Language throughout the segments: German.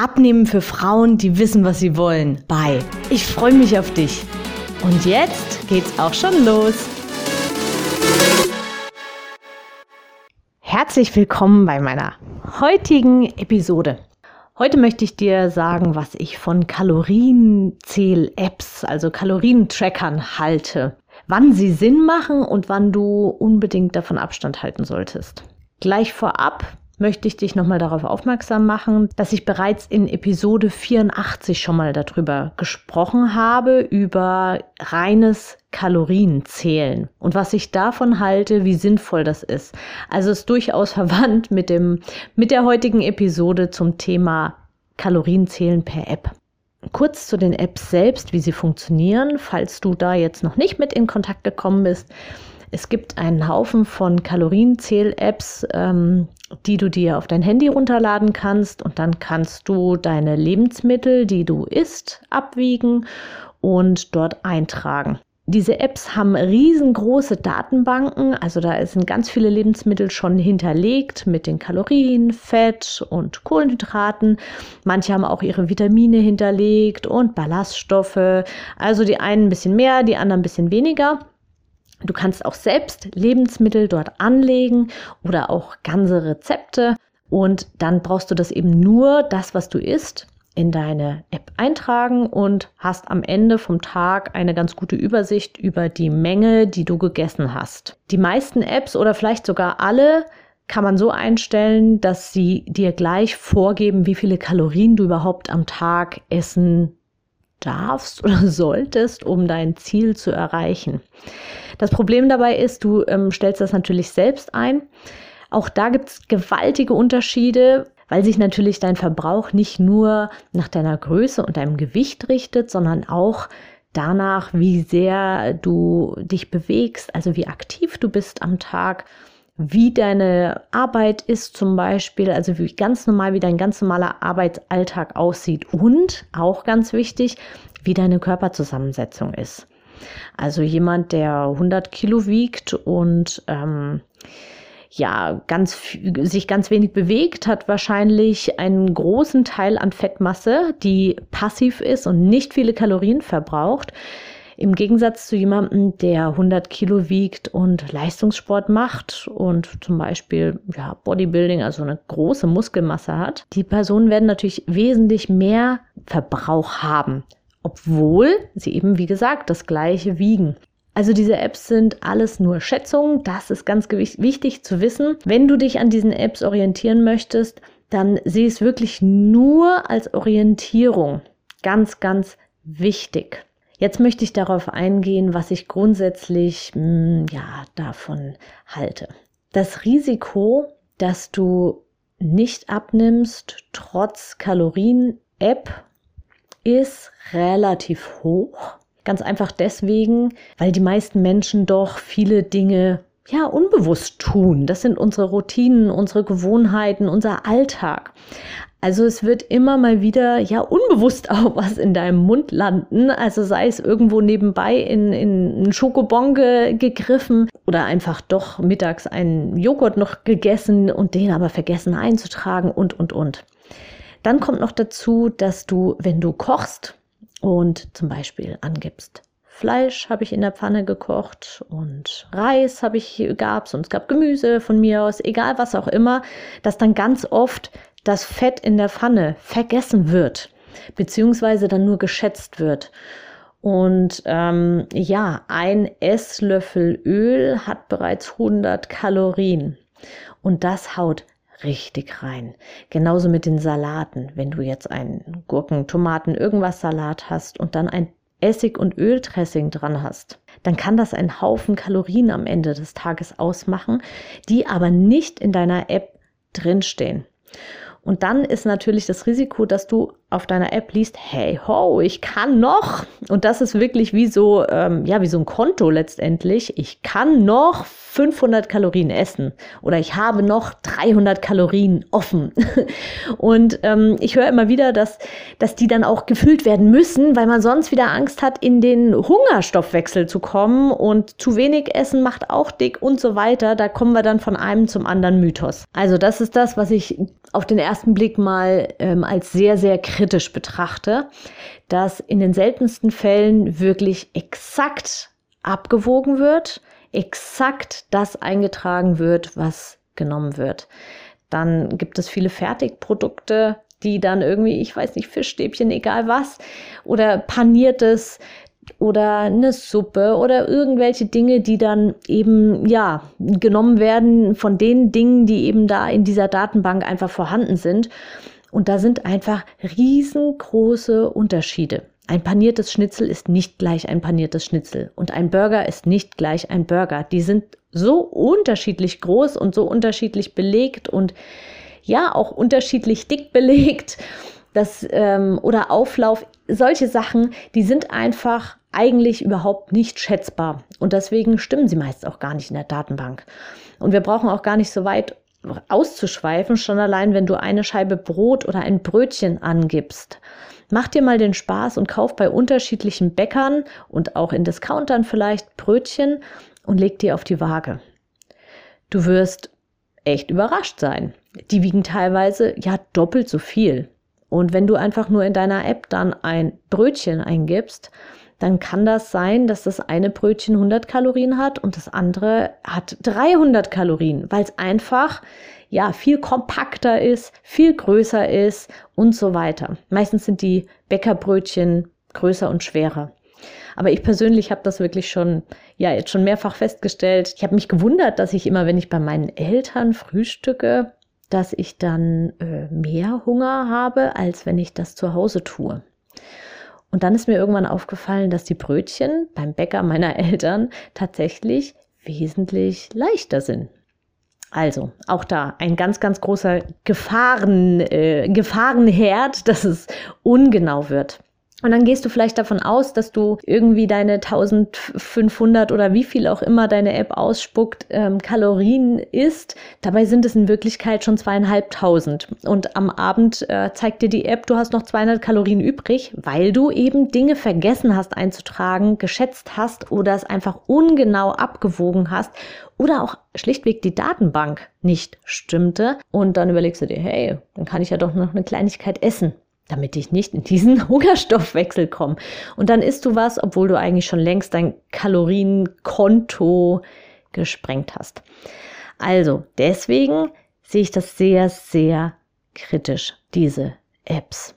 Abnehmen für Frauen, die wissen, was sie wollen. Bye. Ich freue mich auf dich. Und jetzt geht's auch schon los. Herzlich willkommen bei meiner heutigen Episode. Heute möchte ich dir sagen, was ich von Kalorienzähl-Apps, also Kalorientrackern halte, wann sie Sinn machen und wann du unbedingt davon Abstand halten solltest. Gleich vorab möchte ich dich nochmal darauf aufmerksam machen, dass ich bereits in Episode 84 schon mal darüber gesprochen habe, über reines Kalorienzählen und was ich davon halte, wie sinnvoll das ist. Also ist durchaus verwandt mit dem, mit der heutigen Episode zum Thema Kalorienzählen per App. Kurz zu den Apps selbst, wie sie funktionieren, falls du da jetzt noch nicht mit in Kontakt gekommen bist. Es gibt einen Haufen von Kalorienzähl-Apps, ähm, die du dir auf dein Handy runterladen kannst und dann kannst du deine Lebensmittel, die du isst, abwiegen und dort eintragen. Diese Apps haben riesengroße Datenbanken, also da sind ganz viele Lebensmittel schon hinterlegt mit den Kalorien, Fett und Kohlenhydraten. Manche haben auch ihre Vitamine hinterlegt und Ballaststoffe. Also die einen ein bisschen mehr, die anderen ein bisschen weniger. Du kannst auch selbst Lebensmittel dort anlegen oder auch ganze Rezepte und dann brauchst du das eben nur, das, was du isst, in deine App eintragen und hast am Ende vom Tag eine ganz gute Übersicht über die Menge, die du gegessen hast. Die meisten Apps oder vielleicht sogar alle kann man so einstellen, dass sie dir gleich vorgeben, wie viele Kalorien du überhaupt am Tag essen darfst oder solltest, um dein Ziel zu erreichen. Das Problem dabei ist, du ähm, stellst das natürlich selbst ein. Auch da gibt es gewaltige Unterschiede, weil sich natürlich dein Verbrauch nicht nur nach deiner Größe und deinem Gewicht richtet, sondern auch danach, wie sehr du dich bewegst, also wie aktiv du bist am Tag, wie deine Arbeit ist zum Beispiel, also wie ganz normal, wie dein ganz normaler Arbeitsalltag aussieht und auch ganz wichtig, wie deine Körperzusammensetzung ist. Also jemand, der 100 Kilo wiegt und ähm, ja, ganz, sich ganz wenig bewegt, hat wahrscheinlich einen großen Teil an Fettmasse, die passiv ist und nicht viele Kalorien verbraucht. Im Gegensatz zu jemandem, der 100 Kilo wiegt und Leistungssport macht und zum Beispiel ja, Bodybuilding, also eine große Muskelmasse hat, die Personen werden natürlich wesentlich mehr Verbrauch haben obwohl sie eben, wie gesagt, das gleiche wiegen. Also diese Apps sind alles nur Schätzungen. Das ist ganz wichtig zu wissen. Wenn du dich an diesen Apps orientieren möchtest, dann sieh es wirklich nur als Orientierung. Ganz, ganz wichtig. Jetzt möchte ich darauf eingehen, was ich grundsätzlich mh, hm, ja, davon halte. Das Risiko, dass du nicht abnimmst, trotz Kalorien-App ist relativ hoch. Ganz einfach deswegen, weil die meisten Menschen doch viele Dinge ja unbewusst tun. Das sind unsere Routinen, unsere Gewohnheiten, unser Alltag. Also es wird immer mal wieder ja unbewusst auch was in deinem Mund landen. Also sei es irgendwo nebenbei in, in einen Schokobon ge gegriffen oder einfach doch mittags einen Joghurt noch gegessen und den aber vergessen einzutragen und, und, und. Dann kommt noch dazu, dass du, wenn du kochst und zum Beispiel angibst, Fleisch habe ich in der Pfanne gekocht und Reis habe ich gab's und es gab Gemüse von mir aus, egal was auch immer, dass dann ganz oft das Fett in der Pfanne vergessen wird, beziehungsweise dann nur geschätzt wird. Und ähm, ja, ein Esslöffel Öl hat bereits 100 Kalorien. Und das haut richtig rein. Genauso mit den Salaten. Wenn du jetzt einen Gurken, Tomaten, irgendwas Salat hast und dann ein Essig- und Öldressing dran hast, dann kann das einen Haufen Kalorien am Ende des Tages ausmachen, die aber nicht in deiner App drinstehen. Und dann ist natürlich das Risiko, dass du auf deiner App liest, hey ho, ich kann noch, und das ist wirklich wie so, ähm, ja, wie so ein Konto letztendlich, ich kann noch 500 Kalorien essen oder ich habe noch 300 Kalorien offen. Und ähm, ich höre immer wieder, dass, dass die dann auch gefüllt werden müssen, weil man sonst wieder Angst hat, in den Hungerstoffwechsel zu kommen und zu wenig Essen macht auch dick und so weiter. Da kommen wir dann von einem zum anderen Mythos. Also das ist das, was ich auf den ersten Blick mal ähm, als sehr, sehr kritisch betrachte, dass in den seltensten Fällen wirklich exakt abgewogen wird, exakt das eingetragen wird, was genommen wird. Dann gibt es viele Fertigprodukte, die dann irgendwie, ich weiß nicht, Fischstäbchen, egal was, oder paniertes oder eine Suppe oder irgendwelche Dinge, die dann eben, ja, genommen werden von den Dingen, die eben da in dieser Datenbank einfach vorhanden sind. Und da sind einfach riesengroße Unterschiede. Ein paniertes Schnitzel ist nicht gleich ein paniertes Schnitzel und ein Burger ist nicht gleich ein Burger. Die sind so unterschiedlich groß und so unterschiedlich belegt und ja auch unterschiedlich dick belegt. Das, ähm, oder Auflauf, solche Sachen, die sind einfach eigentlich überhaupt nicht schätzbar. Und deswegen stimmen sie meist auch gar nicht in der Datenbank. Und wir brauchen auch gar nicht so weit auszuschweifen, schon allein, wenn du eine Scheibe Brot oder ein Brötchen angibst Mach dir mal den Spaß und kauf bei unterschiedlichen Bäckern und auch in Discountern vielleicht Brötchen und leg die auf die Waage. Du wirst echt überrascht sein. Die wiegen teilweise ja doppelt so viel. Und wenn du einfach nur in deiner App dann ein Brötchen eingibst, dann kann das sein, dass das eine Brötchen 100 Kalorien hat und das andere hat 300 Kalorien, weil es einfach ja viel kompakter ist, viel größer ist und so weiter. Meistens sind die Bäckerbrötchen größer und schwerer. Aber ich persönlich habe das wirklich schon, ja, jetzt schon mehrfach festgestellt. Ich habe mich gewundert, dass ich immer, wenn ich bei meinen Eltern frühstücke, dass ich dann äh, mehr Hunger habe, als wenn ich das zu Hause tue. Und dann ist mir irgendwann aufgefallen, dass die Brötchen beim Bäcker meiner Eltern tatsächlich wesentlich leichter sind. Also, auch da ein ganz, ganz großer Gefahren, äh, Gefahrenherd, dass es ungenau wird. Und dann gehst du vielleicht davon aus, dass du irgendwie deine 1500 oder wie viel auch immer deine App ausspuckt, ähm, Kalorien isst. Dabei sind es in Wirklichkeit schon zweieinhalbtausend. Und am Abend äh, zeigt dir die App, du hast noch 200 Kalorien übrig, weil du eben Dinge vergessen hast einzutragen, geschätzt hast oder es einfach ungenau abgewogen hast oder auch schlichtweg die Datenbank nicht stimmte. Und dann überlegst du dir, hey, dann kann ich ja doch noch eine Kleinigkeit essen damit ich nicht in diesen Hungerstoffwechsel komme. Und dann isst du was, obwohl du eigentlich schon längst dein Kalorienkonto gesprengt hast. Also, deswegen sehe ich das sehr, sehr kritisch, diese Apps.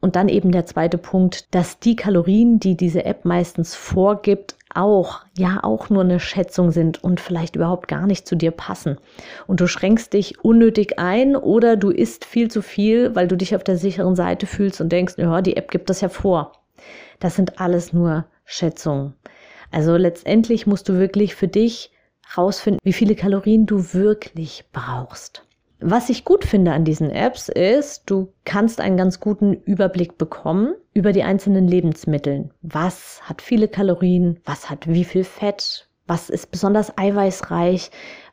Und dann eben der zweite Punkt, dass die Kalorien, die diese App meistens vorgibt, auch, ja, auch nur eine Schätzung sind und vielleicht überhaupt gar nicht zu dir passen. Und du schränkst dich unnötig ein oder du isst viel zu viel, weil du dich auf der sicheren Seite fühlst und denkst, ja, die App gibt das ja vor. Das sind alles nur Schätzungen. Also letztendlich musst du wirklich für dich rausfinden, wie viele Kalorien du wirklich brauchst. Was ich gut finde an diesen Apps ist, du kannst einen ganz guten Überblick bekommen über die einzelnen Lebensmittel. Was hat viele Kalorien? Was hat wie viel Fett? Was ist besonders eiweißreich?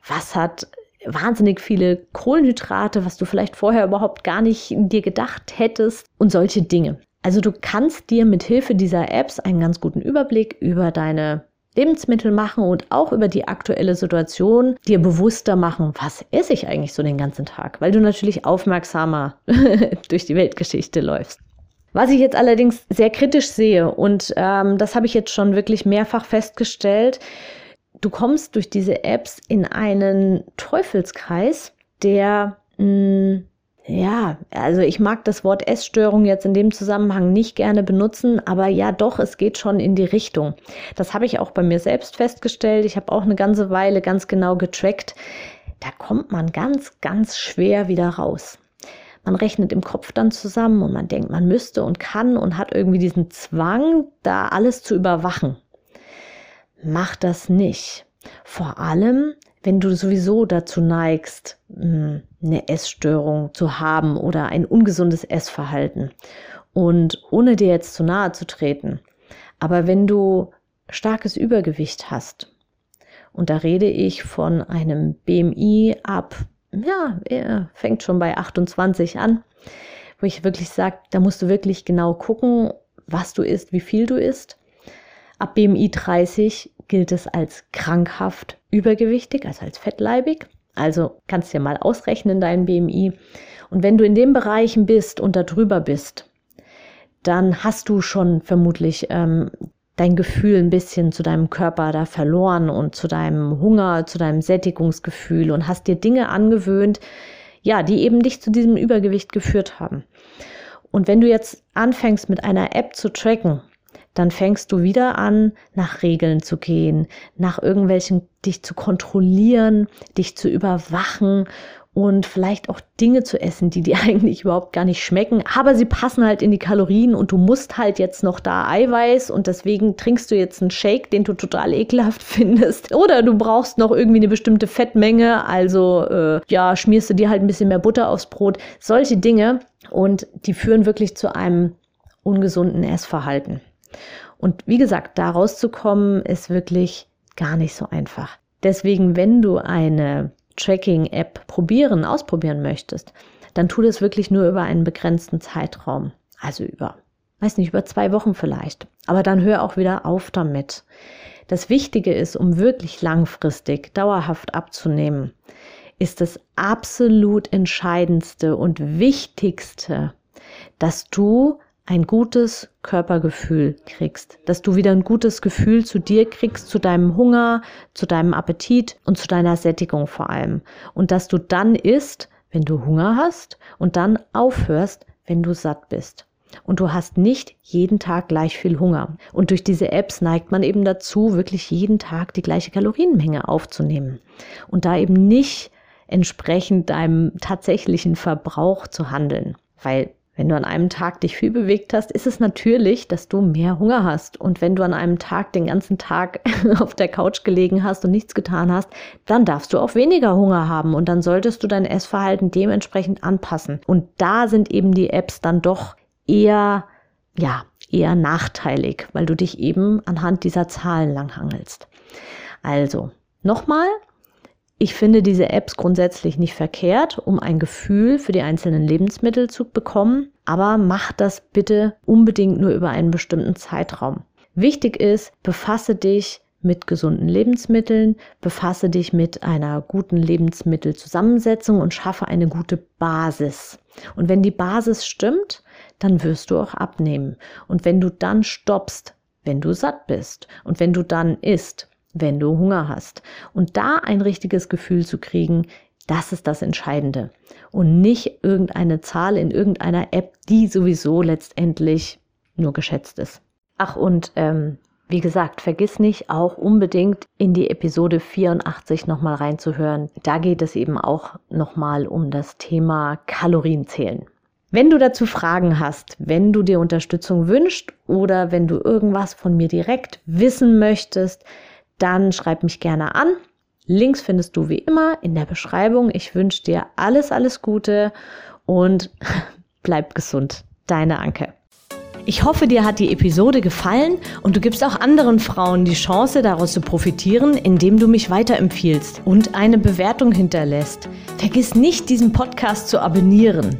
Was hat wahnsinnig viele Kohlenhydrate, was du vielleicht vorher überhaupt gar nicht dir gedacht hättest und solche Dinge. Also du kannst dir mit Hilfe dieser Apps einen ganz guten Überblick über deine Lebensmittel machen und auch über die aktuelle Situation dir bewusster machen, was esse ich eigentlich so den ganzen Tag, weil du natürlich aufmerksamer durch die Weltgeschichte läufst. Was ich jetzt allerdings sehr kritisch sehe, und ähm, das habe ich jetzt schon wirklich mehrfach festgestellt, du kommst durch diese Apps in einen Teufelskreis, der mh, hm, ja, also ich mag das Wort Essstörung jetzt in dem Zusammenhang nicht gerne benutzen, aber ja doch, es geht schon in die Richtung. Das habe ich auch bei mir selbst festgestellt. Ich habe auch eine ganze Weile ganz genau getrackt. Da kommt man ganz, ganz schwer wieder raus. Man rechnet im Kopf dann zusammen und man denkt, man müsste und kann und hat irgendwie diesen Zwang, da alles zu überwachen. Mach das nicht. Vor allem, wenn du sowieso dazu neigst, hm, eine Essstörung zu haben oder ein ungesundes Essverhalten. Und ohne dir jetzt zu nahe zu treten, aber wenn du starkes Übergewicht hast, und da rede ich von einem BMI ab, ja, er fängt schon bei 28 an, wo ich wirklich sage, da musst du wirklich genau gucken, was du isst, wie viel du isst. Ab BMI 30 gilt es als krankhaft übergewichtig, also als fettleibig. Also kannst du dir mal ausrechnen, dein BMI. Und wenn du in den Bereichen bist und darüber bist, dann hast du schon vermutlich ähm, dein Gefühl ein bisschen zu deinem Körper da verloren und zu deinem Hunger, zu deinem Sättigungsgefühl und hast dir Dinge angewöhnt, ja, die eben dich zu diesem Übergewicht geführt haben. Und wenn du jetzt anfängst mit einer App zu tracken, dann fängst du wieder an, nach Regeln zu gehen, nach irgendwelchen, dich zu kontrollieren, dich zu überwachen und vielleicht auch Dinge zu essen, die dir eigentlich überhaupt gar nicht schmecken, aber sie passen halt in die Kalorien und du musst halt jetzt noch da Eiweiß und deswegen trinkst du jetzt einen Shake, den du total ekelhaft findest. Oder du brauchst noch irgendwie eine bestimmte Fettmenge, also äh, ja, schmierst du dir halt ein bisschen mehr Butter aufs Brot. Solche Dinge und die führen wirklich zu einem ungesunden Essverhalten. Und wie gesagt, da rauszukommen ist wirklich gar nicht so einfach. Deswegen, wenn du eine Tracking-App probieren, ausprobieren möchtest, dann tu das wirklich nur über einen begrenzten Zeitraum. Also über, weiß nicht, über zwei Wochen vielleicht. Aber dann hör auch wieder auf damit. Das Wichtige ist, um wirklich langfristig, dauerhaft abzunehmen, ist das absolut entscheidendste und wichtigste, dass du ein gutes Körpergefühl kriegst, dass du wieder ein gutes Gefühl zu dir kriegst, zu deinem Hunger, zu deinem Appetit und zu deiner Sättigung vor allem. Und dass du dann isst, wenn du Hunger hast und dann aufhörst, wenn du satt bist. Und du hast nicht jeden Tag gleich viel Hunger. Und durch diese Apps neigt man eben dazu, wirklich jeden Tag die gleiche Kalorienmenge aufzunehmen. Und da eben nicht entsprechend deinem tatsächlichen Verbrauch zu handeln. Weil wenn du an einem Tag dich viel bewegt hast, ist es natürlich, dass du mehr Hunger hast. Und wenn du an einem Tag den ganzen Tag auf der Couch gelegen hast und nichts getan hast, dann darfst du auch weniger Hunger haben und dann solltest du dein Essverhalten dementsprechend anpassen. Und da sind eben die Apps dann doch eher, ja, eher nachteilig, weil du dich eben anhand dieser Zahlen langhangelst. Also, nochmal, ich finde diese Apps grundsätzlich nicht verkehrt, um ein Gefühl für die einzelnen Lebensmittel zu bekommen, aber mach das bitte unbedingt nur über einen bestimmten Zeitraum. Wichtig ist, befasse dich mit gesunden Lebensmitteln, befasse dich mit einer guten Lebensmittelzusammensetzung und schaffe eine gute Basis. Und wenn die Basis stimmt, dann wirst du auch abnehmen. Und wenn du dann stoppst, wenn du satt bist und wenn du dann isst, wenn du Hunger hast. Und da ein richtiges Gefühl zu kriegen, das ist das Entscheidende. Und nicht irgendeine Zahl in irgendeiner App, die sowieso letztendlich nur geschätzt ist. Ach, und ähm, wie gesagt, vergiss nicht auch unbedingt in die Episode 84 nochmal reinzuhören. Da geht es eben auch nochmal um das Thema Kalorienzählen. Wenn du dazu Fragen hast, wenn du dir Unterstützung wünschst oder wenn du irgendwas von mir direkt wissen möchtest, dann schreib mich gerne an. Links findest du wie immer in der Beschreibung. Ich wünsche dir alles, alles Gute und bleib gesund. Deine Anke. Ich hoffe, dir hat die Episode gefallen und du gibst auch anderen Frauen die Chance, daraus zu profitieren, indem du mich weiterempfiehlst und eine Bewertung hinterlässt. Vergiss nicht, diesen Podcast zu abonnieren.